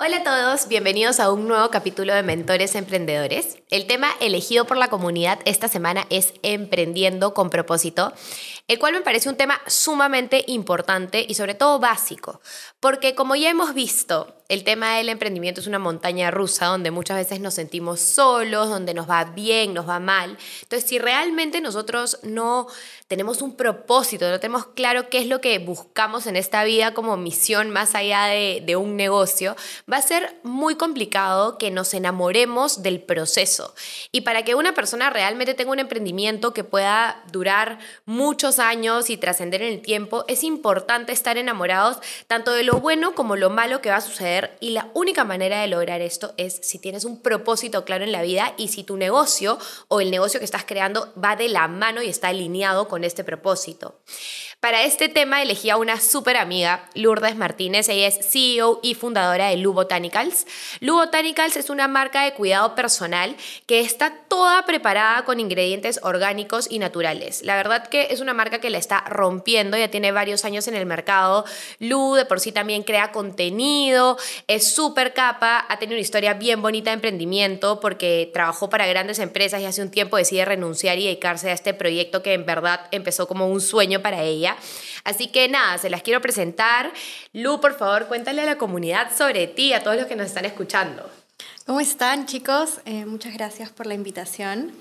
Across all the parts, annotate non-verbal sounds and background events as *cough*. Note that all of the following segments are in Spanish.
Hola a todos, bienvenidos a un nuevo capítulo de Mentores Emprendedores. El tema elegido por la comunidad esta semana es Emprendiendo con propósito, el cual me parece un tema sumamente importante y sobre todo básico, porque como ya hemos visto, el tema del emprendimiento es una montaña rusa donde muchas veces nos sentimos solos, donde nos va bien, nos va mal. Entonces, si realmente nosotros no tenemos un propósito, no tenemos claro qué es lo que buscamos en esta vida como misión más allá de, de un negocio, va a ser muy complicado que nos enamoremos del proceso. Y para que una persona realmente tenga un emprendimiento que pueda durar muchos años y trascender en el tiempo, es importante estar enamorados tanto de lo bueno como lo malo que va a suceder. Y la única manera de lograr esto es si tienes un propósito claro en la vida y si tu negocio o el negocio que estás creando va de la mano y está alineado con este propósito. Para este tema elegí a una súper amiga, Lourdes Martínez. Ella es CEO y fundadora de Lu Botanicals. Lu Botanicals es una marca de cuidado personal que está toda preparada con ingredientes orgánicos y naturales. La verdad que es una marca que la está rompiendo, ya tiene varios años en el mercado. Lu de por sí también crea contenido, es súper capa, ha tenido una historia bien bonita de emprendimiento porque trabajó para grandes empresas y hace un tiempo decide renunciar y dedicarse a este proyecto que en verdad empezó como un sueño para ella Así que nada, se las quiero presentar. Lu, por favor, cuéntale a la comunidad sobre ti, a todos los que nos están escuchando. ¿Cómo están chicos? Eh, muchas gracias por la invitación.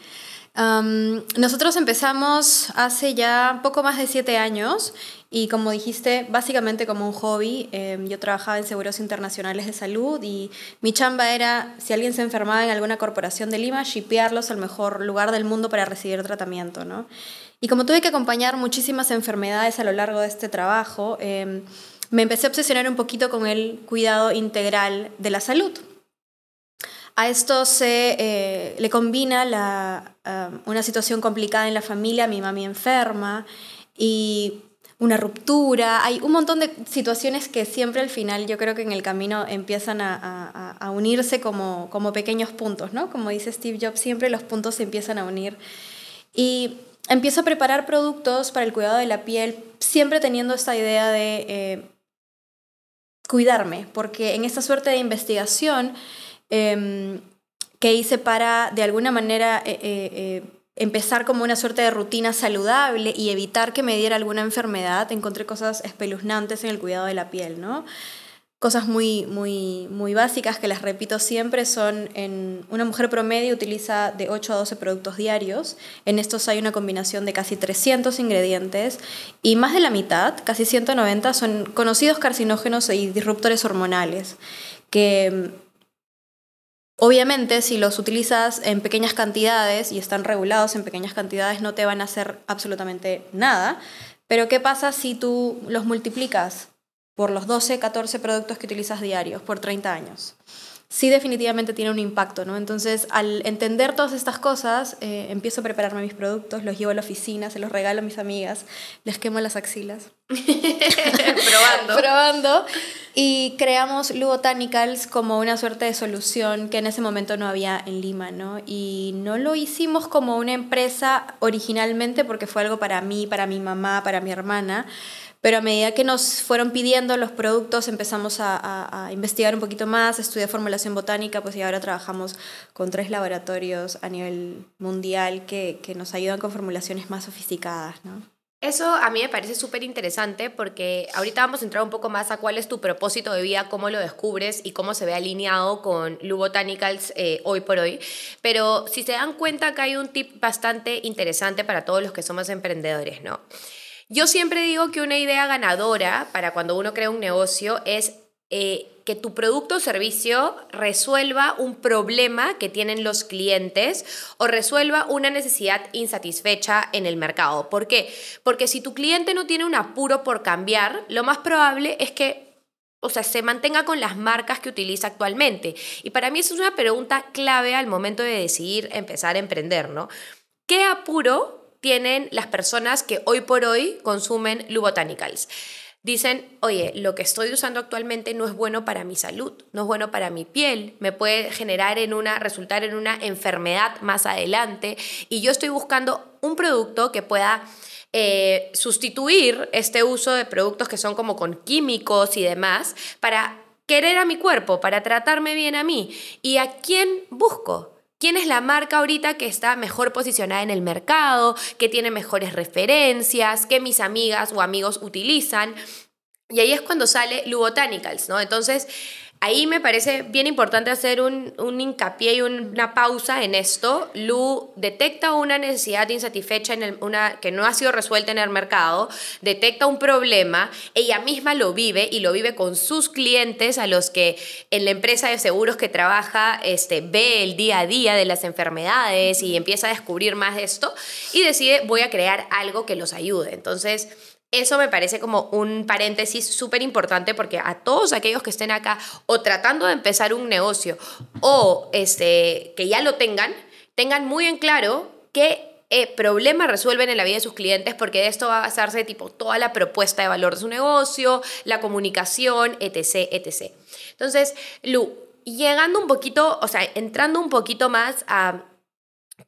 nosotros empezamos hace ya poco más de siete años y como dijiste, básicamente como un hobby. Em, yo trabajaba en seguros internacionales de salud y mi chamba era, si alguien se enfermaba en alguna corporación de Lima, shipearlos al mejor lugar del mundo para recibir tratamiento. ¿no? Y como tuve que acompañar muchísimas enfermedades a lo largo de este trabajo, em, me empecé a obsesionar un poquito con el cuidado integral de la salud. A esto se eh, le combina la, una situación complicada en la familia, mi mami enferma y una ruptura. Hay un montón de situaciones que siempre al final yo creo que en el camino empiezan a, a unirse como, como pequeños puntos, ¿no? Como dice Steve Jobs, siempre los puntos se empiezan a unir. Y empiezo a preparar productos para el cuidado de la piel, siempre teniendo esta idea de eh, cuidarme, porque en esta suerte de investigación em, que hice para, de alguna manera, eh, eh, empezar como una suerte de rutina saludable y evitar que me diera alguna enfermedad, encontré cosas espeluznantes en el cuidado de la piel, ¿no? Cosas muy, muy, muy básicas que las repito siempre son, en una mujer promedio utiliza de 8 a 12 productos diarios, en estos hay una combinación de casi 300 ingredientes y más de la mitad, casi 190, son conocidos carcinógenos y disruptores hormonales, que obviamente si los utilizas en pequeñas cantidades y están regulados en pequeñas cantidades no te van a hacer absolutamente nada, pero ¿qué pasa si tú los multiplicas? Por los 12, 14 productos que utilizas diarios por 30 años. Sí definitivamente tiene un impacto, ¿no? Entonces, al entender todas estas cosas, eh, empiezo a prepararme mis productos, los llevo a la oficina, se los regalo a mis amigas, les quemo las axilas. *laughs* *laughs* Probando. Probando. Y creamos Lu Botanicals como una suerte de solución que en ese momento no había en Lima, ¿no? Y no lo hicimos como una empresa originalmente porque fue algo para mí, para mi mamá, para mi hermana, pero a medida que nos fueron pidiendo los productos empezamos a, investigar un poquito más, estudiar formulación botánica, pues y ahora trabajamos con tres laboratorios a nivel mundial que, que nos ayudan con formulaciones más sofisticadas, ¿no? Eso a mí me parece súper interesante porque ahorita vamos a entrar un poco más a cuál es tu propósito de vida, cómo lo descubres y cómo se ve alineado con Lu Botanicals eh, hoy por hoy. Pero si se dan cuenta que hay un tip bastante interesante para todos los que somos emprendedores, ¿no? Yo siempre digo que una idea ganadora para cuando uno crea un negocio es eh, que tu producto o servicio resuelva un problema que tienen los clientes o resuelva una necesidad insatisfecha en el mercado. ¿Por qué? Porque si tu cliente no tiene un apuro por cambiar, lo más probable es que o sea, se mantenga con las marcas que utiliza actualmente. Y para mí eso es una pregunta clave al momento de decidir empezar a emprender, ¿no? ¿qué apuro tienen las personas que hoy por hoy consumen Lubotanicals? dicen, oye, lo que estoy usando actualmente no es bueno para mi salud, no es bueno para mi piel, me puede generar en una, resultar en una enfermedad más adelante y yo estoy buscando un producto que pueda eh, sustituir este uso de productos que son como con químicos y demás para querer a mi cuerpo, para tratarme bien a mí. ¿Y a quién busco? ¿Quién es la marca ahorita que está mejor posicionada en el mercado, que tiene mejores referencias, que mis amigas o amigos utilizan? Y ahí es cuando sale Lubotanicals, ¿no? Entonces, Ahí me parece bien importante hacer un, hincapié y una pausa en esto. Lu detecta una necesidad insatisfecha en una, que no ha sido resuelta en el mercado, detecta un problema, ella misma lo vive y lo vive con sus clientes a los que en la empresa de seguros que trabaja este, ve el día a día de las enfermedades y empieza a descubrir más de esto y decide voy a crear algo que los ayude. Entonces, eso me parece como un paréntesis súper importante porque a todos aquellos que estén acá o tratando de empezar un negocio o este, que ya lo tengan, tengan muy en claro qué eh, problema resuelven en la vida de sus clientes porque de esto va a basarse tipo toda la propuesta de valor de su negocio, la comunicación, etc, etc. Entonces, Lu, llegando un poquito, o sea, entrando un poquito más a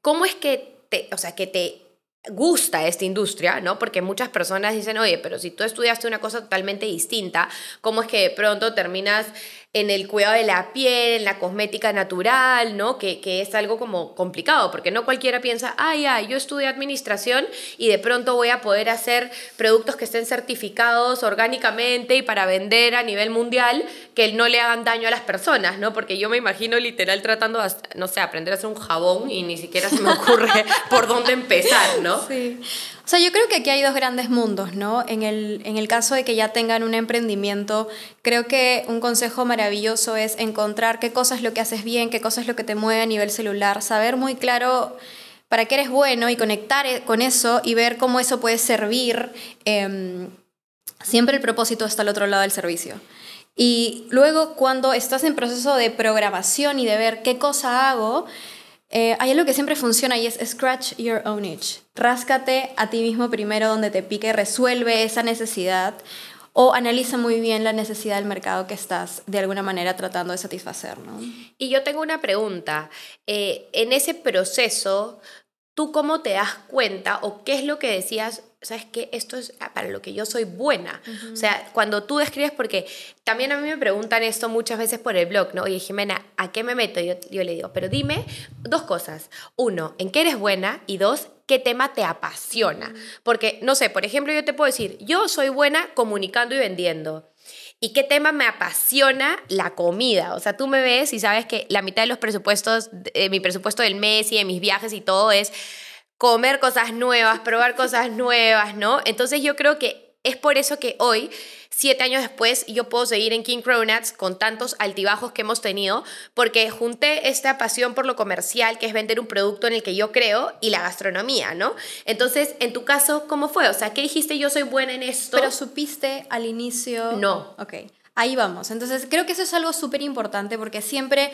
cómo es que te, o sea, que te gusta esta industria, ¿no? Porque muchas personas dicen, oye, pero si tú estudiaste una cosa totalmente distinta, ¿cómo es que de pronto terminas en el cuidado de la piel, en la cosmética natural, ¿no? Que, que es algo como complicado, porque no cualquiera piensa, ay, ay, yo estudié administración y de pronto voy a poder hacer productos que estén certificados orgánicamente y para vender a nivel mundial que no le hagan daño a las personas, ¿no? Porque yo me imagino literal tratando, no sé, aprender a hacer un jabón y ni siquiera se me ocurre *laughs* por dónde empezar, ¿no? Sí. O sea, yo creo que aquí hay dos grandes mundos, ¿no? En el, en el caso de que ya tengan un emprendimiento, creo que un consejo maravilloso es encontrar qué cosa es lo que haces bien, qué cosa es lo que te mueve a nivel celular, saber muy claro para qué eres bueno y conectar e, con eso y ver cómo eso puede servir. Em, siempre el propósito está al otro lado del servicio. Y luego cuando estás en proceso de programación y de ver qué cosa hago, eh, hay algo que siempre funciona y es scratch your own itch. Ráscate a ti mismo primero donde te pique, resuelve esa necesidad o analiza muy bien la necesidad del mercado que estás de alguna manera tratando de satisfacer. ¿no? Y yo tengo una pregunta. Eh, en ese proceso, ¿tú cómo te das cuenta o qué es lo que decías? ¿sabes qué? Esto es para lo que yo soy buena. O sea, cuando tú describes, porque también a mí me preguntan esto muchas veces por el blog, ¿no? Oye, Jimena, ¿a qué me meto? Yo, yo le digo, pero dime dos cosas. Uno, ¿en qué eres buena? Y dos, ¿qué tema te apasiona? Porque, no sé, por ejemplo, yo te puedo decir, yo soy buena comunicando y vendiendo. ¿Y qué tema me apasiona? La comida. O sea, tú me ves y sabes que la mitad de los presupuestos, de mi presupuesto del mes y de mis viajes y todo es comer cosas nuevas, probar cosas nuevas, ¿no? Entonces yo creo que es por eso que hoy, siete años después, yo puedo seguir en King Cronuts con tantos altibajos que hemos tenido, porque junté esta pasión por lo comercial, que es vender un producto en el que yo creo, y la gastronomía, ¿no? Entonces, en tu caso, ¿cómo fue? O sea, ¿qué dijiste yo soy buena en esto? Pero supiste al inicio... No. Ok, ahí vamos. Entonces, creo que eso es algo súper importante porque siempre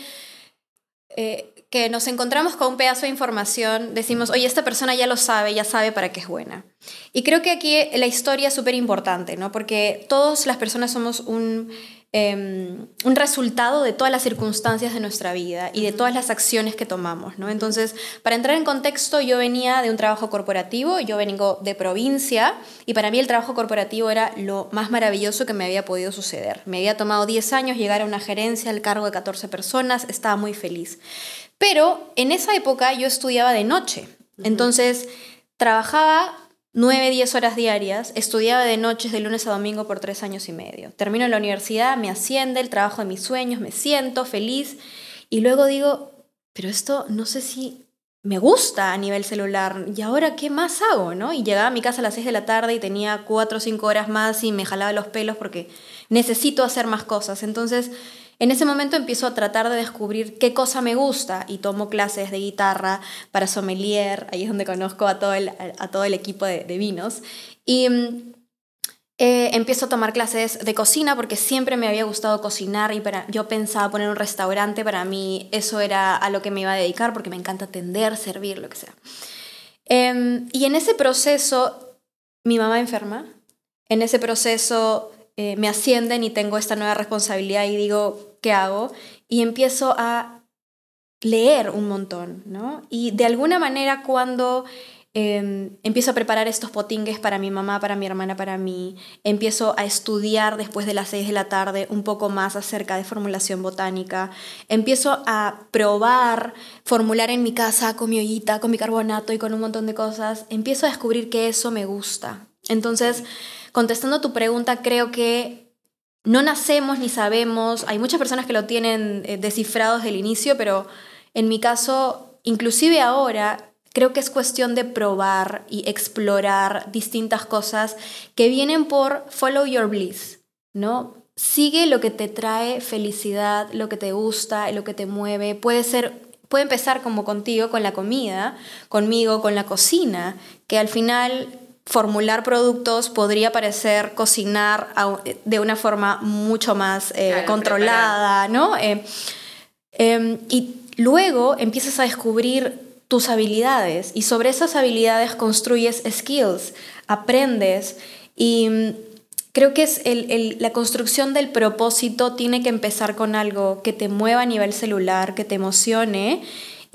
eh, que nos encontramos con un pedazo de información, decimos, oye, esta persona ya lo sabe, ya sabe para qué es buena. Y creo que aquí la historia es súper importante, ¿no? Porque todas las personas somos un Em, un resultado de todas las circunstancias de nuestra vida y de todas las acciones que tomamos. ¿no? Entonces, para entrar en contexto, yo venía de un trabajo corporativo, yo vengo de provincia y para mí el trabajo corporativo era lo más maravilloso que me había podido suceder. Me había tomado 10 años llegar a una gerencia al cargo de 14 personas, estaba muy feliz. Pero en esa época yo estudiaba de noche, entonces trabajaba 9, 10 horas diarias, estudiaba de noches de lunes a domingo por tres años y medio. Termino la universidad, me asciende el trabajo de mis sueños, me siento feliz y luego digo, pero esto no sé si me gusta a nivel celular y ahora qué más hago, ¿no? Y llegaba a mi casa a las 6 de la tarde y tenía 4 o 5 horas más y me jalaba los pelos porque necesito hacer más cosas. Entonces, en ese momento empiezo a tratar de descubrir qué cosa me gusta y tomo clases de guitarra para sommelier, ahí es donde conozco a todo el, a todo el equipo de, vinos. Y mm, eh, empiezo a tomar clases de cocina porque siempre me había gustado cocinar y para, yo pensaba poner un restaurante, para mí eso era a lo que me iba a dedicar porque me encanta atender, servir, lo que sea. Em, y en ese proceso, mi mamá enferma. En ese proceso eh, me ascienden y tengo esta nueva responsabilidad y digo, ¿qué hago? Y empiezo a leer un montón, ¿no? Y de alguna manera cuando Em, empiezo a preparar estos potingues para mi mamá, para mi hermana, para mí. Empiezo a estudiar después de las 6 de la tarde un poco más acerca de formulación botánica. Empiezo a probar, formular en mi casa con mi ollita, con mi carbonato y con un montón de cosas. Empiezo a descubrir que eso me gusta. Entonces, contestando tu pregunta, creo que no nacemos ni sabemos. Hay muchas personas que lo tienen eh, descifrado desde el inicio, pero en mi caso, inclusive ahora, Creo que es cuestión de probar y explorar distintas cosas que vienen por follow your bliss, ¿no? Sigue lo que te trae felicidad, lo que te gusta, lo que te mueve. Puede ser puede empezar como contigo con la comida, conmigo con la cocina, que al final formular productos podría parecer cocinar de una forma mucho más eh, controlada, ¿no? Eh, em, y luego empiezas a descubrir tus habilidades y sobre esas habilidades construyes skills, aprendes y mm, creo que es la construcción del propósito tiene que empezar con algo que te mueva a nivel celular, que te emocione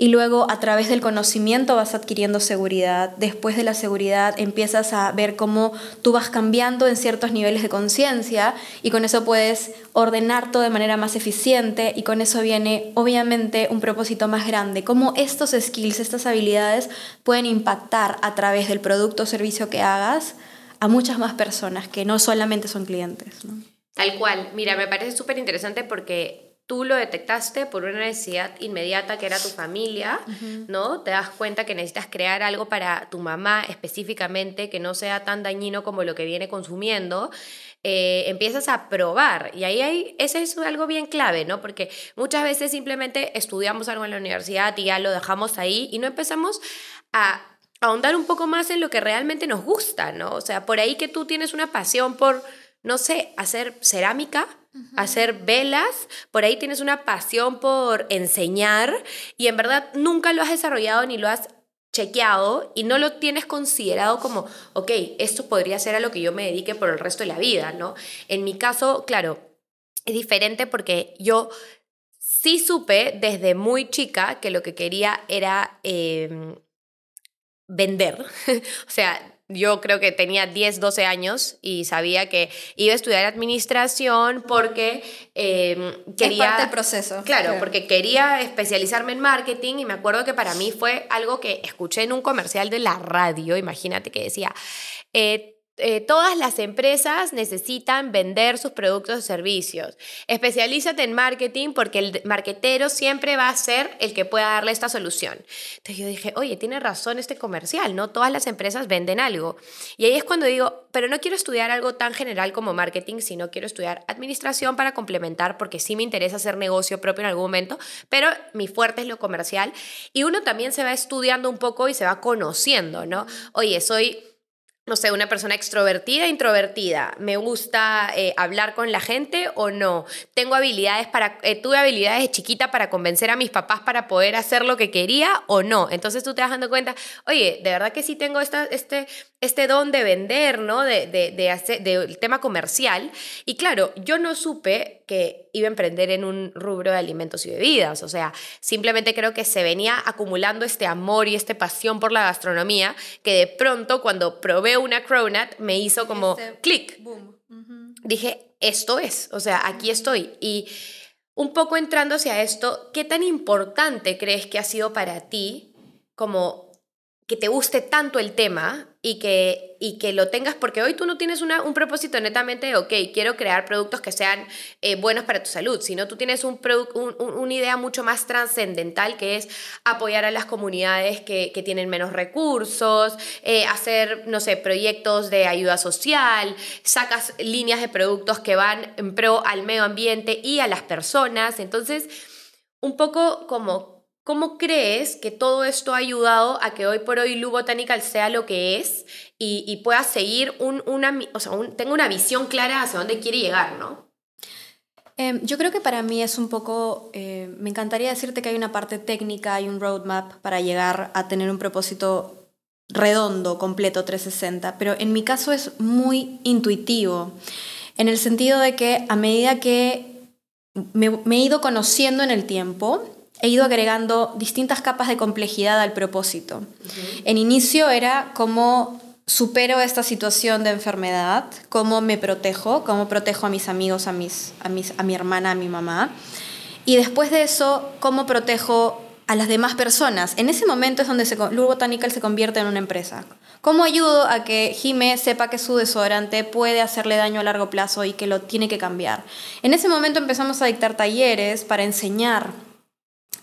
y luego a través del conocimiento vas adquiriendo seguridad. Después de la seguridad empiezas a ver cómo tú vas cambiando en ciertos niveles de conciencia y con eso puedes ordenar todo de manera más eficiente y con eso viene obviamente un propósito más grande. Cómo estos skills, estas habilidades pueden impactar a través del producto o servicio que hagas a muchas más personas que no solamente son clientes. Tal cual. Mira, me parece súper interesante porque tú lo detectaste por una necesidad inmediata que era tu familia, ¿no? Te das cuenta que necesitas crear algo para tu mamá específicamente que no sea tan dañino como lo que viene consumiendo. Eh, empiezas a probar y ahí hay, ese es algo bien clave, ¿no? Porque muchas veces simplemente estudiamos algo en la universidad y ya lo dejamos ahí y no empezamos a ahondar un poco más en lo que realmente nos gusta, ¿no? O sea, por ahí que tú tienes una pasión por, no sé, hacer cerámica, hacer velas, por ahí tienes una pasión por enseñar y en verdad nunca lo has desarrollado ni lo has chequeado y no lo tienes considerado como, ok, esto podría ser a lo que yo me dedique por el resto de la vida, ¿no? En mi caso, claro, es diferente porque yo sí supe desde muy chica que lo que quería era em, vender. *laughs* o sea, yo creo que tenía 10, 12 años y sabía que iba a estudiar administración porque eh, quería... Es parte del proceso. Claro, porque quería especializarme en marketing y me acuerdo que para mí fue algo que escuché en un comercial de la radio, imagínate que decía... Eh, eh, todas las empresas necesitan vender sus productos o servicios. Especialízate en marketing porque el marketero siempre va a ser el que pueda darle esta solución. Entonces yo dije, oye, tiene razón este comercial, ¿no? Todas las empresas venden algo. Y ahí es cuando digo, pero no quiero estudiar algo tan general como marketing, sino quiero estudiar administración para complementar porque sí me interesa hacer negocio propio en algún momento, pero mi fuerte es lo comercial. Y uno también se va estudiando un poco y se va conociendo, ¿no? Oye, soy no sé, una persona extrovertida, introvertida, me gusta eh, hablar con la gente o no, tengo habilidades para, eh, tuve habilidades de chiquita para convencer a mis papás para poder hacer lo que quería o no. Entonces tú te vas dando cuenta, oye, de verdad que sí tengo esta, este, este don de vender, ¿no? De, de, de hacer, del tema comercial. Y claro, yo no supe que iba a emprender en un rubro de alimentos y bebidas. O sea, simplemente creo que se venía acumulando este amor y esta pasión por la gastronomía que de pronto cuando probé una cronut me hizo como este clic. Dije, esto es, o sea, aquí estoy. Y un poco entrando hacia esto, ¿qué tan importante crees que ha sido para ti como que te guste tanto el tema y que, y que lo tengas, porque hoy tú no tienes un propósito netamente de, ok, quiero crear productos que sean eh, buenos para tu salud, sino tú tienes un, una idea mucho más trascendental que es apoyar a las comunidades que, que tienen menos recursos, eh, hacer, no sé, proyectos de ayuda social, sacas líneas de productos que van en pro al medio ambiente y a las personas. Entonces, un poco como ¿Cómo crees que todo esto ha ayudado a que hoy por hoy Lu Botanical sea lo que es y, pueda seguir un, una, o sea, tenga una visión clara hacia dónde quiere llegar, ¿no? Em, yo creo que para mí es un poco, eh, me encantaría decirte que hay una parte técnica, hay un roadmap para llegar a tener un propósito redondo, completo, 360, pero en mi caso es muy intuitivo, en el sentido de que a medida que me, he ido conociendo en el tiempo, he ido agregando distintas capas de complejidad al propósito. En inicio era cómo supero esta situación de enfermedad, cómo me protejo, cómo protejo a mis amigos, a, mis, a, mis, a mi hermana, a mi mamá. Y después de eso, cómo protejo a las demás personas. En ese momento es donde se, Botanical se convierte en una empresa. ¿Cómo ayudo a que Jime sepa que su desodorante puede hacerle daño a largo plazo y que lo tiene que cambiar? En ese momento empezamos a dictar talleres para enseñar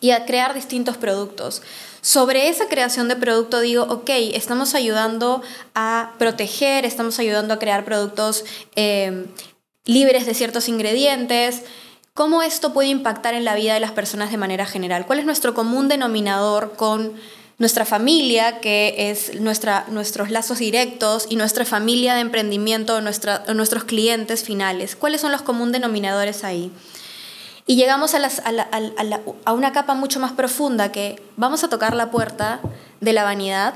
y a crear distintos productos. Sobre esa creación de producto digo, ok, estamos ayudando a proteger, estamos ayudando a crear productos eh, libres de ciertos ingredientes, ¿Cómo esto puede impactar en la vida de las personas de manera general? ¿Cuál es nuestro común denominador con nuestra familia, que es nuestra, nuestros lazos directos, y nuestra familia de emprendimiento, nuestra, nuestros clientes finales? ¿Cuáles son los común denominadores ahí? Y llegamos a, una capa mucho más profunda que vamos a tocar la puerta de la vanidad,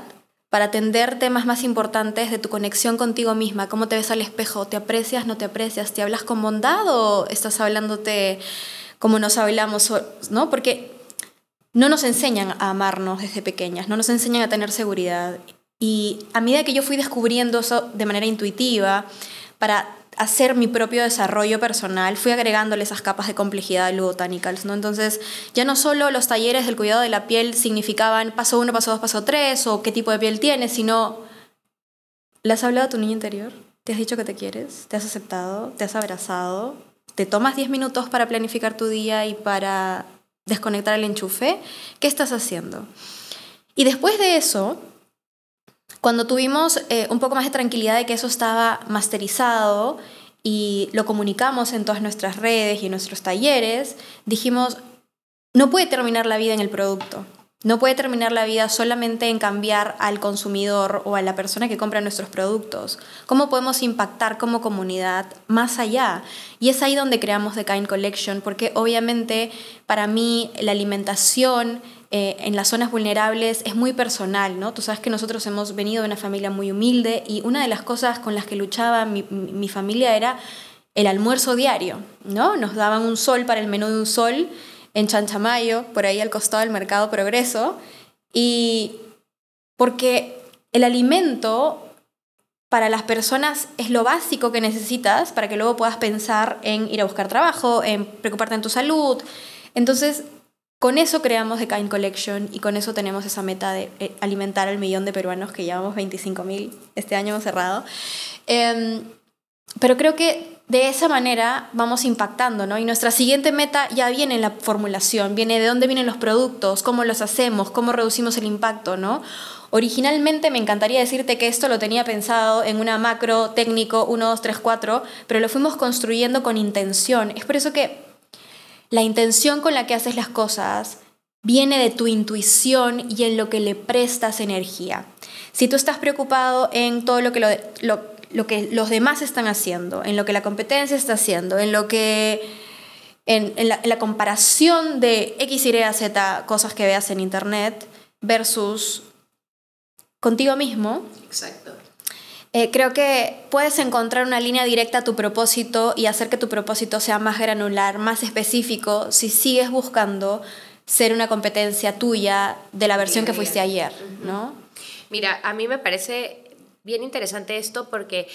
para atender temas más importantes de tu conexión contigo misma, cómo te ves al espejo, te aprecias, no te aprecias, te hablas con bondad o estás hablándote como nos hablamos, ¿no? Porque no nos enseñan a amarnos desde pequeñas, no nos enseñan a tener seguridad. Y a medida que yo fui descubriendo eso de manera intuitiva, para hacer mi propio desarrollo personal, fui agregándole esas capas de complejidad de Botanicals, ¿no? Entonces, ya no solo los talleres del cuidado de la piel significaban paso uno, paso dos, paso tres, o qué tipo de piel tienes, sino, ¿le has hablado a tu niño interior? ¿Te has dicho que te quieres? ¿Te has aceptado? ¿Te has abrazado? ¿Te tomas 10 minutos para planificar tu día y para desconectar el enchufe? ¿Qué estás haciendo? Y después de eso, cuando tuvimos eh, un poco más de tranquilidad de que eso estaba masterizado y lo comunicamos en todas nuestras redes y nuestros talleres, dijimos, no puede terminar la vida en el producto. No puede terminar la vida solamente en cambiar al consumidor o a la persona que compra nuestros productos. ¿Cómo podemos impactar como comunidad más allá? Y es ahí donde creamos The Kind Collection, porque obviamente para mí la alimentación eh, en las zonas vulnerables es muy personal, ¿no? Tú sabes que nosotros hemos venido de una familia muy humilde y una de las cosas con las que luchaba mi, mi familia era el almuerzo diario, ¿no? Nos daban un sol para el menú de un sol en Chanchamayo, por ahí al costado del Mercado Progreso, y porque el alimento para las personas es lo básico que necesitas para que luego puedas pensar en ir a buscar trabajo, en preocuparte en tu salud. Entonces, con eso creamos The Kind Collection y con eso tenemos esa meta de eh, alimentar al millón de peruanos que llevamos 25.000 este año hemos cerrado. Em, pero creo que de esa manera vamos impactando, ¿no? Y nuestra siguiente meta ya viene en la formulación, viene de dónde vienen los productos, cómo los hacemos, cómo reducimos el impacto, ¿no? Originalmente me encantaría decirte que esto lo tenía pensado en una macro técnico 1, 2, 3, 4, pero lo fuimos construyendo con intención. Es por eso que la intención con la que haces las cosas viene de tu intuición y en lo que le prestas energía. Si tú estás preocupado en todo lo que, lo, que los demás están haciendo, en lo que la competencia está haciendo, en lo que en, la, en, la, comparación de X, Y, Z cosas que veas en internet versus contigo mismo. Exacto. Eh, creo que puedes encontrar una línea directa a tu propósito y hacer que tu propósito sea más granular, más específico, si sigues buscando ser una competencia tuya de la versión que fuiste ayer, ¿no? Mira, a mí me parece bien interesante esto porque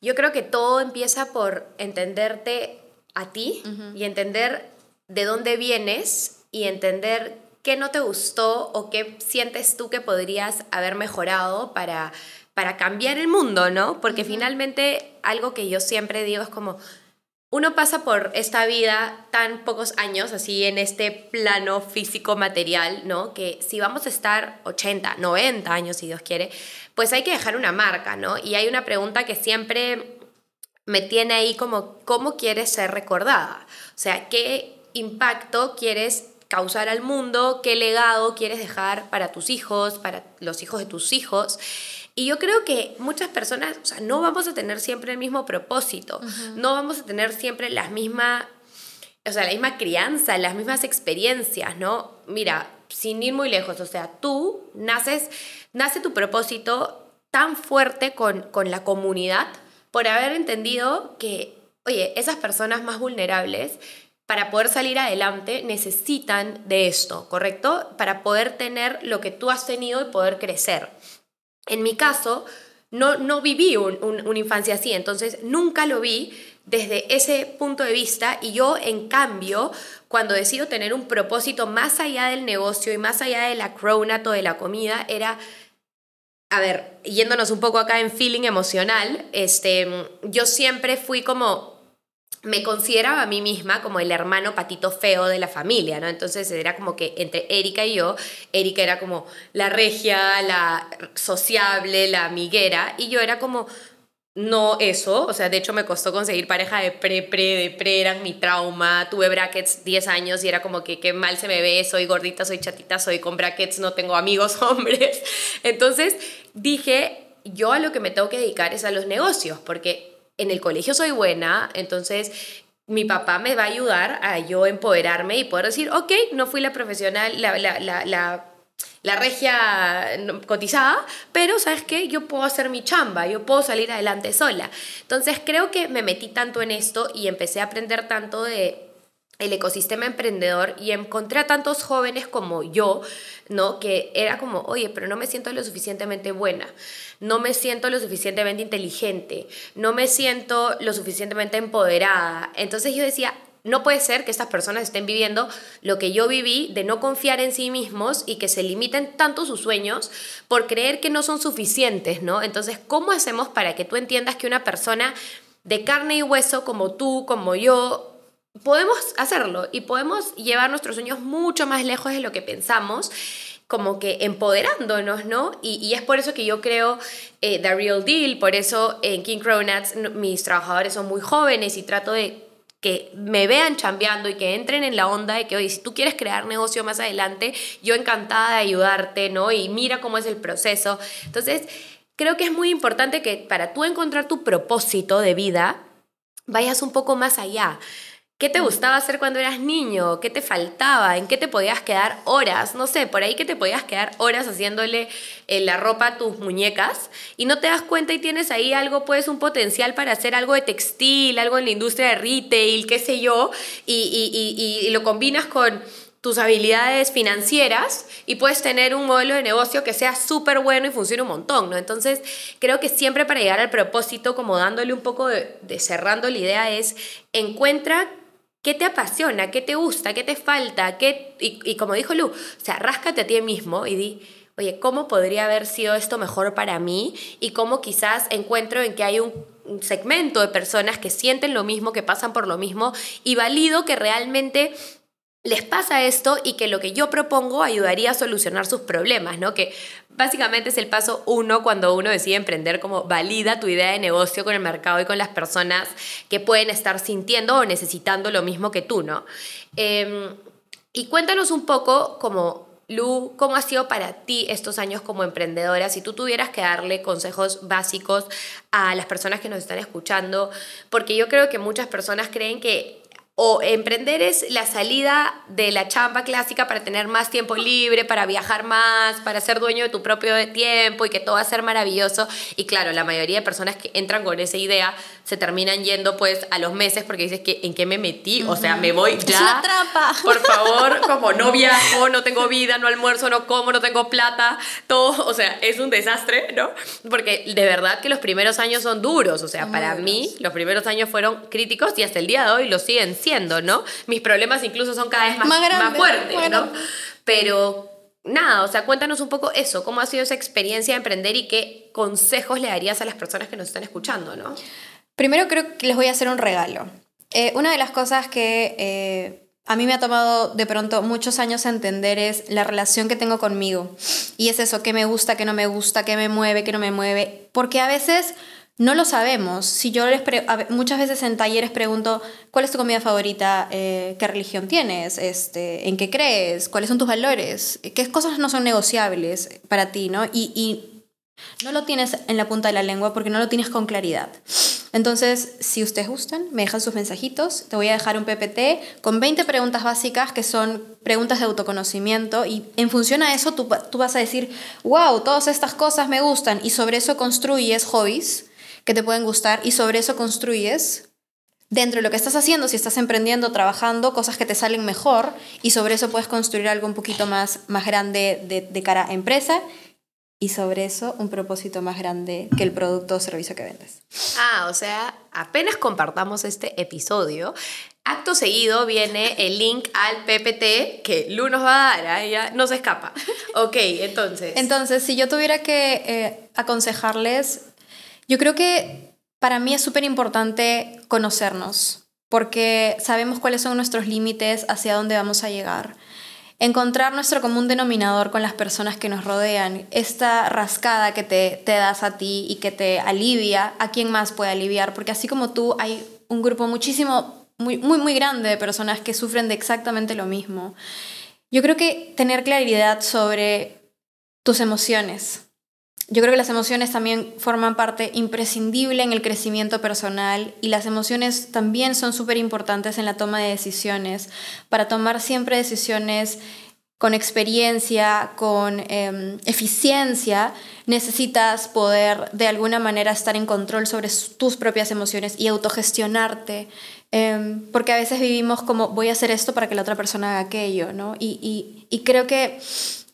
yo creo que todo empieza por entenderte a ti y entender de dónde vienes y entender qué no te gustó o qué sientes tú que podrías haber mejorado para para cambiar el mundo, ¿no? Porque finalmente algo que yo siempre digo es como, uno pasa por esta vida tan pocos años, así en este plano físico material, ¿no? Que si vamos a estar 80, 90 años, si Dios quiere, pues hay que dejar una marca, ¿no? Y hay una pregunta que siempre me tiene ahí como, ¿cómo quieres ser recordada? O sea, ¿qué impacto quieres causar al mundo? ¿Qué legado quieres dejar para tus hijos, para los hijos de tus hijos? Y yo creo que muchas personas, o sea, no vamos a tener siempre el mismo propósito, no vamos a tener siempre las mismas, o sea, la misma crianza, las mismas experiencias, ¿no? Mira, sin ir muy lejos, o sea, tú naces, nace tu propósito tan fuerte con, con la comunidad por haber entendido que, oye, esas personas más vulnerables para poder salir adelante necesitan de esto, ¿correcto? Para poder tener lo que tú has tenido y poder crecer. En mi caso, no, no viví una infancia así, entonces nunca lo vi desde ese punto de vista. Y yo en cambio cuando decido tener un propósito más allá del negocio y más allá de la cronat o de la comida era a ver, yéndonos un poco acá en feeling emocional, este, yo siempre fui como me consideraba a mí misma como el hermano patito feo de la familia, ¿no? Entonces era como que entre Erika y yo, Erika era como la regia, la sociable, la amiguera, y yo era como no eso, o sea, de hecho me costó conseguir pareja de pre, pre, de pre, eran mi trauma, tuve brackets 10 años y era como que qué mal se me ve, soy gordita, soy chatita, soy con brackets, no tengo amigos *laughs* hombres. Entonces dije, yo a lo que me tengo que dedicar es a los negocios, porque en el colegio soy buena, entonces mi papá me va a ayudar a yo empoderarme y poder decir, ok, no fui la profesional, la, la, la, la, la regia cotizada, pero sabes qué, yo puedo hacer mi chamba, yo puedo salir adelante sola. Entonces creo que me metí tanto en esto y empecé a aprender tanto de el ecosistema emprendedor y encontré a tantos jóvenes como yo, ¿no? Que era como, oye, pero no me siento lo suficientemente buena, no me siento lo suficientemente inteligente, no me siento lo suficientemente empoderada. Entonces yo decía, no puede ser que estas personas estén viviendo lo que yo viví de no confiar en sí mismos y que se limiten tanto sus sueños por creer que no son suficientes, ¿no? Entonces, ¿cómo hacemos para que tú entiendas que una persona de carne y hueso como tú, como yo, podemos hacerlo y podemos llevar nuestros sueños mucho más lejos de lo que pensamos como que empoderándonos, ¿no? Y, es por eso que yo creo eh, The Real Deal, por eso en King Cronuts mis trabajadores son muy jóvenes y trato de que me vean chambeando y que entren en la onda de que, oye, si tú quieres crear negocio más adelante, yo encantada de ayudarte, ¿no? Y mira cómo es el proceso. Entonces, creo que es muy importante que para tú encontrar tu propósito de vida, vayas un poco más allá. ¿Qué te gustaba hacer cuando eras niño? ¿Qué te faltaba? ¿En qué te podías quedar horas? No sé, por ahí que te podías quedar horas haciéndole eh, la ropa a tus muñecas y no te das cuenta y tienes ahí algo, pues un potencial para hacer algo de textil, algo en la industria de retail, qué sé yo, y, y lo combinas con tus habilidades financieras y puedes tener un modelo de negocio que sea súper bueno y funcione un montón, ¿no? Entonces, creo que siempre para llegar al propósito, como dándole un poco de, de cerrando la idea, es encuentra ¿Qué te apasiona? ¿Qué te gusta? ¿Qué te falta? ¿Qué... Y, como dijo Lu, o sea, ráscate a ti mismo y di, oye, ¿cómo podría haber sido esto mejor para mí? Y cómo quizás encuentro en que hay un, un segmento de personas que sienten lo mismo, que pasan por lo mismo y valido que realmente les pasa esto y que lo que yo propongo ayudaría a solucionar sus problemas, ¿no? Que básicamente es el paso uno cuando uno decide emprender, como valida tu idea de negocio con el mercado y con las personas que pueden estar sintiendo o necesitando lo mismo que tú, ¿no? Em, y cuéntanos un poco como... Lu, ¿cómo ha sido para ti estos años como emprendedora? Si tú tuvieras que darle consejos básicos a las personas que nos están escuchando, porque yo creo que muchas personas creen que o emprender es la salida de la chamba clásica para tener más tiempo libre, para viajar más, para ser dueño de tu propio tiempo y que todo va a ser maravilloso. Y claro, la mayoría de personas que entran con esa idea se terminan yendo pues a los meses porque dices que en qué me metí, o sea, me voy ya. Es una trampa. Por favor, *laughs* como no viajo, no tengo vida, no almuerzo, no como, no tengo plata, todo, o sea, es un desastre, ¿no? Porque de verdad que los primeros años son duros, o sea, para mí los primeros años fueron críticos y hasta el día de hoy lo siguen ¿no? Mis problemas incluso son cada vez más, más, fuertes, ¿no? Pero nada, o sea, cuéntanos un poco eso, cómo ha sido esa experiencia de emprender y qué consejos le darías a las personas que nos están escuchando, ¿no? Primero creo que les voy a hacer un regalo. Eh, una de las cosas que eh, a mí me ha tomado de pronto muchos años entender es la relación que tengo conmigo. Y es eso, qué me gusta, qué no me gusta, qué me mueve, qué no me mueve. Porque a veces no lo sabemos. Si yo les muchas veces en talleres pregunto, ¿cuál es tu comida favorita? Eh, ¿Qué religión tienes? Este, ¿En qué crees? ¿Cuáles son tus valores? ¿Qué cosas no son negociables para ti? ¿no? Y, y no lo tienes en la punta de la lengua porque no lo tienes con claridad. Entonces, si ustedes gustan, me dejan sus mensajitos. Te voy a dejar un PPT con 20 preguntas básicas que son preguntas de autoconocimiento y en función a eso tú, tú vas a decir, wow, todas estas cosas me gustan y sobre eso construyes hobbies que te pueden gustar y sobre eso construyes dentro de lo que estás haciendo, si estás emprendiendo, trabajando, cosas que te salen mejor y sobre eso puedes construir algo un poquito más, más grande de, de cara a empresa y sobre eso un propósito más grande que el producto o servicio que vendes. Ah, o sea, apenas compartamos este episodio, acto seguido viene el link al PPT que Lu nos va a dar, ¿eh? ya no se escapa. Ok, entonces. Entonces, si yo tuviera que eh, aconsejarles, yo creo que para mí es súper importante conocernos, porque sabemos cuáles son nuestros límites, hacia dónde vamos a llegar. Encontrar nuestro común denominador con las personas que nos rodean, esta rascada que te, te das a ti y que te alivia, ¿a quién más puede aliviar? Porque así como tú, hay un grupo muchísimo, muy, muy, muy grande de personas que sufren de exactamente lo mismo. Yo creo que tener claridad sobre tus emociones, yo creo que las emociones también forman parte imprescindible en el crecimiento personal y las emociones también son súper importantes en la toma de decisiones, para tomar siempre decisiones con experiencia, con em, eficiencia, necesitas poder de alguna manera estar en control sobre tus propias emociones y autogestionarte, em, porque a veces vivimos como voy a hacer esto para que la otra persona haga aquello, ¿no? y, y creo que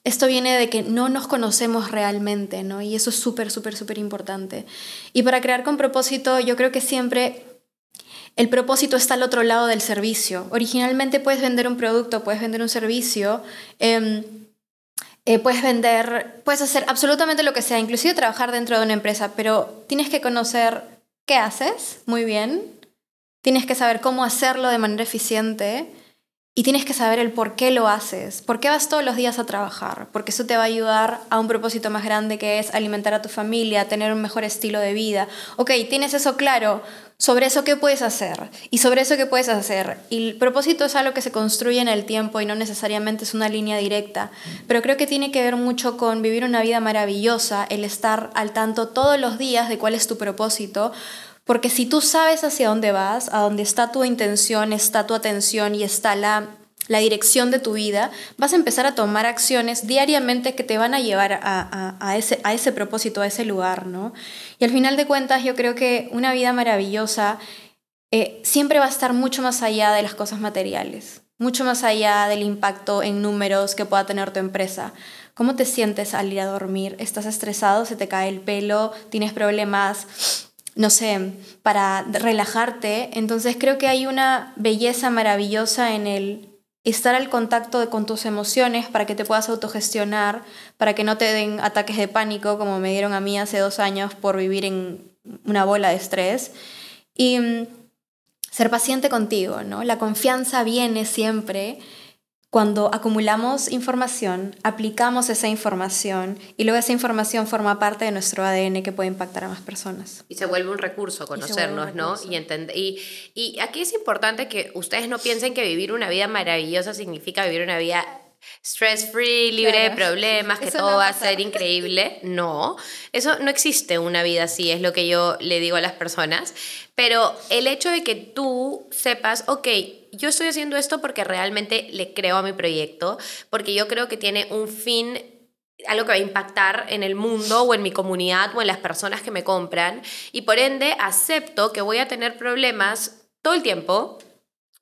esto viene de que no nos conocemos realmente, ¿no? Y eso es súper, súper, súper importante. Y para crear con propósito, yo creo que siempre el propósito está al otro lado del servicio. Originalmente puedes vender un producto, puedes vender un servicio, em, eh, puedes vender, puedes hacer absolutamente lo que sea, inclusive trabajar dentro de una empresa, pero tienes que conocer qué haces muy bien, tienes que saber cómo hacerlo de manera eficiente y tienes que saber el por qué lo haces, por qué vas todos los días a trabajar, porque eso te va a ayudar a un propósito más grande que es alimentar a tu familia, tener un mejor estilo de vida. Ok, tienes eso claro, sobre eso qué puedes hacer y sobre eso qué puedes hacer. Y el propósito es algo que se construye en el tiempo y no necesariamente es una línea directa, pero creo que tiene que ver mucho con vivir una vida maravillosa, el estar al tanto todos los días de cuál es tu propósito porque si tú sabes hacia dónde vas, a dónde está tu intención, está tu atención y está la, la dirección de tu vida, vas a empezar a tomar acciones diariamente que te van a llevar a, a, ese, a ese propósito, a ese lugar, ¿no? Y al final de cuentas, yo creo que una vida maravillosa eh, siempre va a estar mucho más allá de las cosas materiales, mucho más allá del impacto en números que pueda tener tu empresa. ¿Cómo te sientes al ir a dormir? ¿Estás estresado? ¿Se te cae el pelo? ¿Tienes problemas? No sé, para relajarte. Entonces creo que hay una belleza maravillosa en el estar al contacto con tus emociones para que te puedas autogestionar, para que no te den ataques de pánico como me dieron a mí hace dos años por vivir en una bola de estrés. Y mm, ser paciente contigo, ¿no? La confianza viene siempre cuando acumulamos información, aplicamos esa información y luego esa información forma parte de nuestro ADN que puede impactar a más personas. Y se vuelve un recurso conocernos, ¿no? Y, entender, y, y aquí es importante que ustedes no piensen que vivir una vida maravillosa significa vivir una vida stress free, libre de problemas, que todo va a ser increíble. No, eso no existe una vida así, es lo que yo le digo a las personas. Pero el hecho de que tú sepas, ok, yo estoy haciendo esto porque realmente le creo a mi proyecto, porque yo creo que tiene un fin algo que va a impactar en el mundo o en mi comunidad o en las personas que me compran. Y por ende acepto que voy a tener problemas todo el tiempo,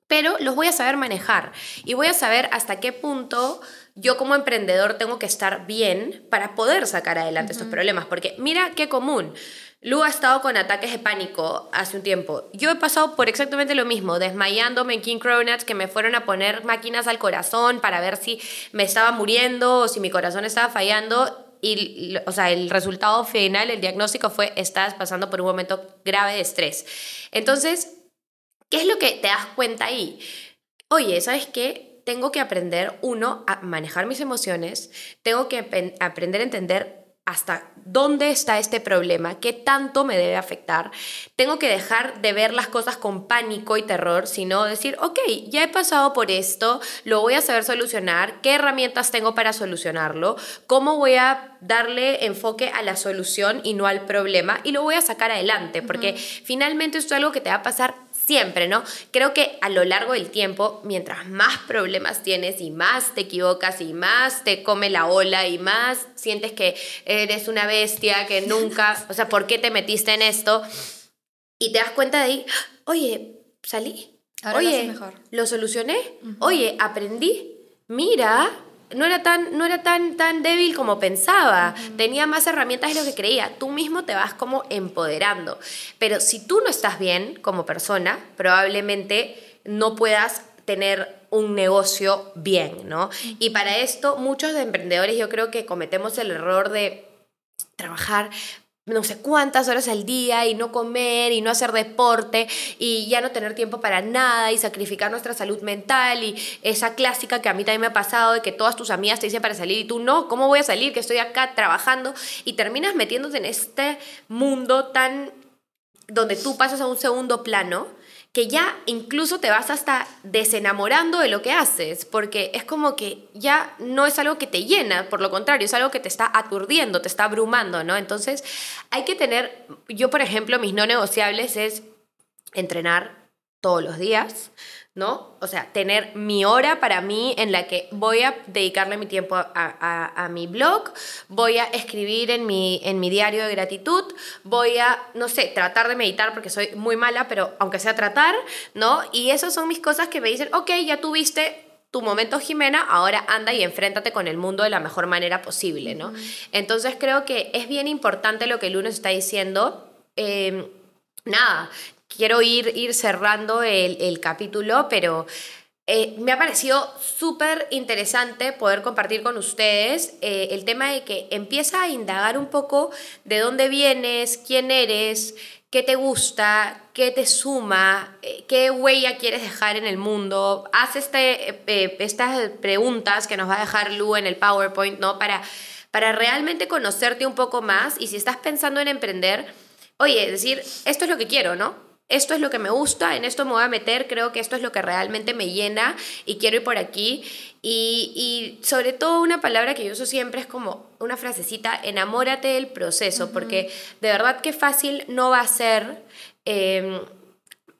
pero los voy a saber manejar. Y voy a saber hasta qué punto yo como emprendedor tengo que estar bien para poder sacar adelante estos problemas, porque mira qué común. Lu ha estado con ataques de pánico hace un tiempo. Yo he pasado por exactamente lo mismo, desmayándome en King Cronuts, que me fueron a poner máquinas al corazón para ver si me estaba muriendo o si mi corazón estaba fallando. Y, o sea, el resultado final, el diagnóstico fue, estás pasando por un momento grave de estrés. Entonces, ¿qué es lo que te das cuenta ahí? Oye, ¿sabes qué? Tengo que aprender, uno, a manejar mis emociones, tengo que aprender a entender hasta dónde está este problema, qué tanto me debe afectar. Tengo que dejar de ver las cosas con pánico y terror, sino decir, ok, ya he pasado por esto, lo voy a saber solucionar, qué herramientas tengo para solucionarlo, cómo voy a darle enfoque a la solución y no al problema y lo voy a sacar adelante, porque finalmente esto es algo que te va a pasar siempre, ¿no? Creo que a lo largo del tiempo, mientras más problemas tienes y más te equivocas y más te come la ola y más sientes que eres una bestia, que *laughs* nunca, o sea, ¿por qué te metiste en esto? Y te das cuenta de ahí, oye, salí. oye, lo, mejor. lo solucioné. Oye, aprendí. Mira, no era tan, no era tan, tan débil como pensaba, tenía más herramientas de lo que creía. Tú mismo te vas como empoderando. Pero si tú no estás bien como persona, probablemente no puedas tener un negocio bien, ¿no? Y para esto muchos de emprendedores yo creo que cometemos el error de trabajar no sé cuántas horas al día y no comer y no hacer deporte y ya no tener tiempo para nada y sacrificar nuestra salud mental y esa clásica que a mí también me ha pasado de que todas tus amigas te dicen para salir y tú no, ¿cómo voy a salir? Que estoy acá trabajando y terminas metiéndote en este mundo tan donde tú pasas a un segundo plano que ya incluso te vas hasta desenamorando de lo que haces, porque es como que ya no es algo que te llena, por lo contrario, es algo que te está aturdiendo, te está abrumando, ¿no? Entonces hay que tener, yo por ejemplo, mis no negociables es entrenar todos los días, ¿no? O sea, tener mi hora para mí en la que voy a dedicarle mi tiempo a, mi blog, voy a escribir en mi, en mi diario de gratitud, voy a, no sé, tratar de meditar porque soy muy mala, pero aunque sea tratar, ¿no? Y esas son mis cosas que me dicen, ok, ya tuviste tu momento, Jimena, ahora anda y enfréntate con el mundo de la mejor manera posible, ¿no? Entonces creo que es bien importante lo que lunes está diciendo. Em, nada, quiero ir, ir cerrando el, capítulo, pero eh, me ha parecido súper interesante poder compartir con ustedes eh, el tema de que empieza a indagar un poco de dónde vienes, quién eres, qué te gusta, qué te suma, eh, qué huella quieres dejar en el mundo. Haz este, estas preguntas que nos va a dejar Lu en el PowerPoint, ¿no? Para, para realmente conocerte un poco más y si estás pensando en emprender, oye, decir, esto es lo que quiero, ¿no? Esto es lo que me gusta, en esto me voy a meter, creo que esto es lo que realmente me llena y quiero ir por aquí. Y, sobre todo una palabra que yo uso siempre es como una frasecita, enamórate del proceso, porque de verdad que fácil no va a ser. Eh,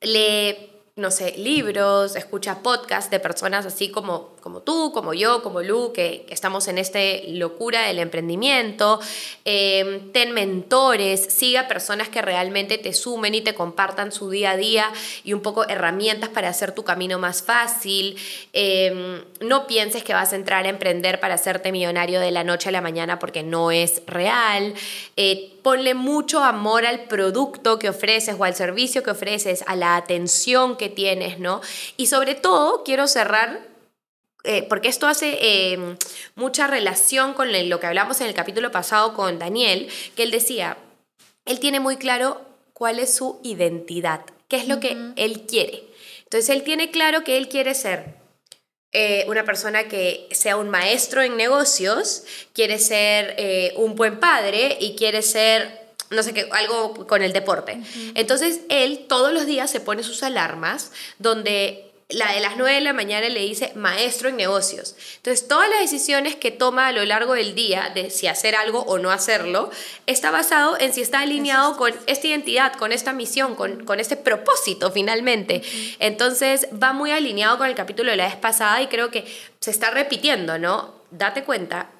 le no sé, libros, escucha podcasts de personas así como, como tú, como yo, como Lu, que, estamos en esta locura del emprendimiento. Em, ten mentores, siga personas que realmente te sumen y te compartan su día a día y un poco herramientas para hacer tu camino más fácil. Em, no pienses que vas a entrar a emprender para hacerte millonario de la noche a la mañana porque no es real. Eh, ponle mucho amor al producto que ofreces o al servicio que ofreces, a la atención que tienes, ¿no? Y sobre todo, quiero cerrar eh, porque esto hace em, mucha relación con lo que hablamos en el capítulo pasado con Daniel, que él decía, él tiene muy claro cuál es su identidad, qué es lo que él quiere. Entonces él tiene claro que él quiere ser eh, una persona que sea un maestro en negocios, quiere ser eh, un buen padre y quiere ser, no sé qué, algo con el deporte. Entonces él todos los días se pone sus alarmas donde la de las 9 de la mañana le dice maestro en negocios. Entonces, todas las decisiones que toma a lo largo del día de si hacer algo o no hacerlo, está basado en si está alineado con esta identidad, con esta misión, con, con este propósito finalmente. Entonces, va muy alineado con el capítulo de la vez pasada y creo que se está repitiendo, ¿no? Date cuenta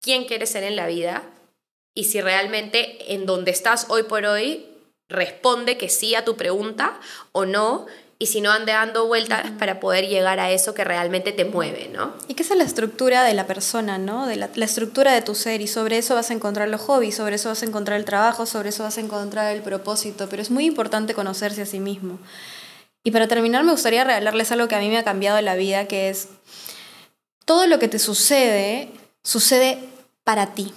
quién quieres ser en la vida y si realmente en donde estás hoy por hoy responde que sí a tu pregunta o no y si no ande dando vueltas para poder llegar a eso que realmente te mueve, ¿no? Y que esa es la estructura de la persona, ¿no? De la, estructura de tu ser y sobre eso vas a encontrar los hobbies, sobre eso vas a encontrar el trabajo, sobre eso vas a encontrar el propósito, pero es muy importante conocerse a sí mismo. Y para terminar me gustaría regalarles algo que a mí me ha cambiado la vida, que es todo lo que te sucede, sucede para ti,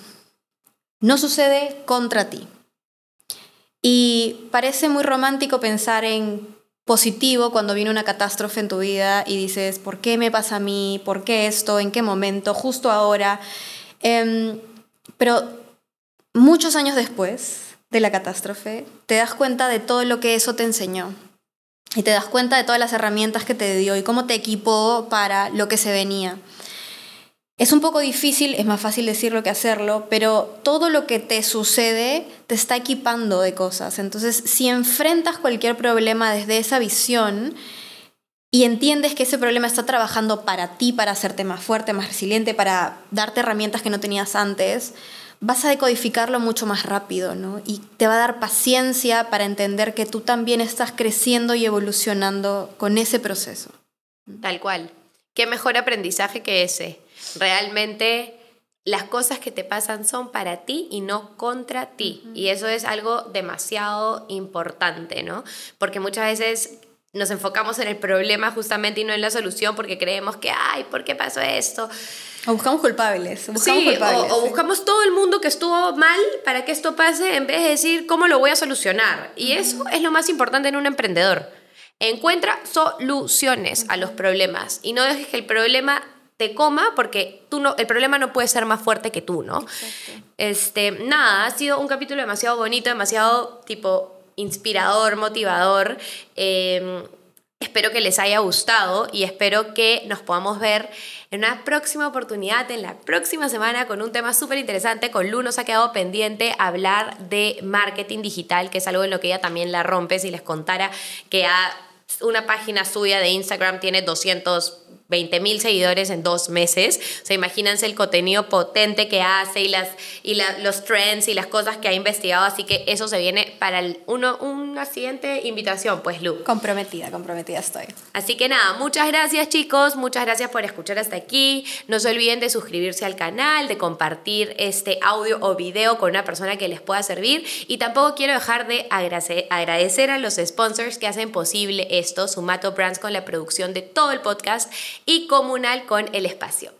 no sucede contra ti. Y parece muy romántico pensar en positivo cuando viene una catástrofe en tu vida y dices, ¿por qué me pasa a mí? ¿Por qué esto? ¿En qué momento? Justo ahora. Em, pero muchos años después de la catástrofe, te das cuenta de todo lo que eso te enseñó. Y te das cuenta de todas las herramientas que te dio y cómo te equipó para lo que se venía. Es un poco difícil, es más fácil decirlo que hacerlo, pero todo lo que te sucede te está equipando de cosas. Entonces, si enfrentas cualquier problema desde esa visión y entiendes que ese problema está trabajando para ti, para hacerte más fuerte, más resiliente, para darte herramientas que no tenías antes, vas a decodificarlo mucho más rápido, ¿no? Y te va a dar paciencia para entender que tú también estás creciendo y evolucionando con ese proceso. Tal cual. ¿Qué mejor aprendizaje que ese? Realmente las cosas que te pasan son para ti y no contra ti. Y eso es algo demasiado importante, ¿no? Porque muchas veces nos enfocamos en el problema justamente y no en la solución porque creemos que, ay, ¿por qué pasó esto? O buscamos culpables. Buscamos sí, o, buscamos todo el mundo que estuvo mal para que esto pase en vez de decir cómo lo voy a solucionar. Y eso es lo más importante en un emprendedor. Encuentra soluciones a los problemas y no dejes que el problema te coma porque tú no, el problema no puede ser más fuerte que tú, ¿no? Este, nada, ha sido un capítulo demasiado bonito, demasiado tipo inspirador, motivador. Em, espero que les haya gustado y espero que nos podamos ver en una próxima oportunidad, en la próxima semana, con un tema súper interesante. Con Lu nos ha quedado pendiente hablar de marketing digital, que es algo en lo que ella también la rompe. Si les contara que a una página suya de Instagram tiene 200 20 mil seguidores en dos meses. O sea, imagínense el contenido potente que hace y, las, y los trends y las cosas que ha investigado. Así que eso se viene para el, uno, una siguiente invitación, pues, Lu. Comprometida, comprometida estoy. Así que nada, muchas gracias, chicos. Muchas gracias por escuchar hasta aquí. No se olviden de suscribirse al canal, de compartir este audio o video con una persona que les pueda servir. Y tampoco quiero dejar de agradecer a los sponsors que hacen posible esto, Sumato Brands con la producción de todo el podcast y comunal con el espacio.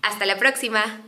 Hasta la próxima.